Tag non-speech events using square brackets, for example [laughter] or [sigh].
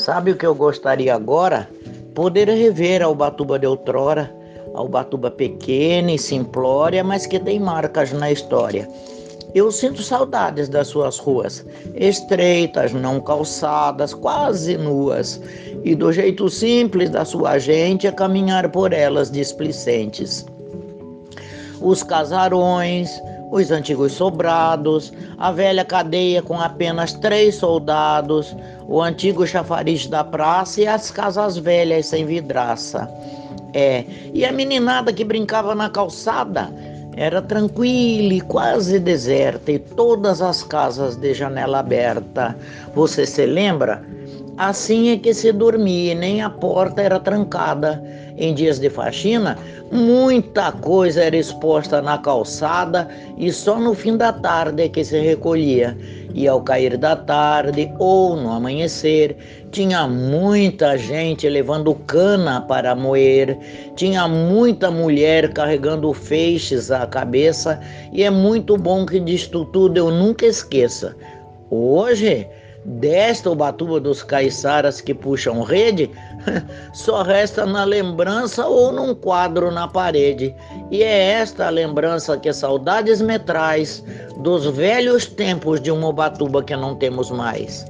Sabe o que eu gostaria agora? Poder rever a Ubatuba de outrora, a Ubatuba pequena e simplória, mas que tem marcas na história. Eu sinto saudades das suas ruas, estreitas, não calçadas, quase nuas, e do jeito simples da sua gente a caminhar por elas displicentes. Os casarões, os antigos sobrados, a velha cadeia com apenas três soldados, o antigo chafariz da praça e as casas velhas sem vidraça. É, e a meninada que brincava na calçada era tranquila e quase deserta, e todas as casas de janela aberta. Você se lembra? Assim é que se dormia nem a porta era trancada. Em dias de faxina, muita coisa era exposta na calçada e só no fim da tarde é que se recolhia. E ao cair da tarde ou no amanhecer, tinha muita gente levando cana para moer, tinha muita mulher carregando feixes à cabeça, e é muito bom que disto tudo eu nunca esqueça. Hoje, Desta Ubatuba dos caiçaras que puxam rede, [laughs] só resta na lembrança ou num quadro na parede. E é esta a lembrança que saudades me traz dos velhos tempos de uma Ubatuba que não temos mais.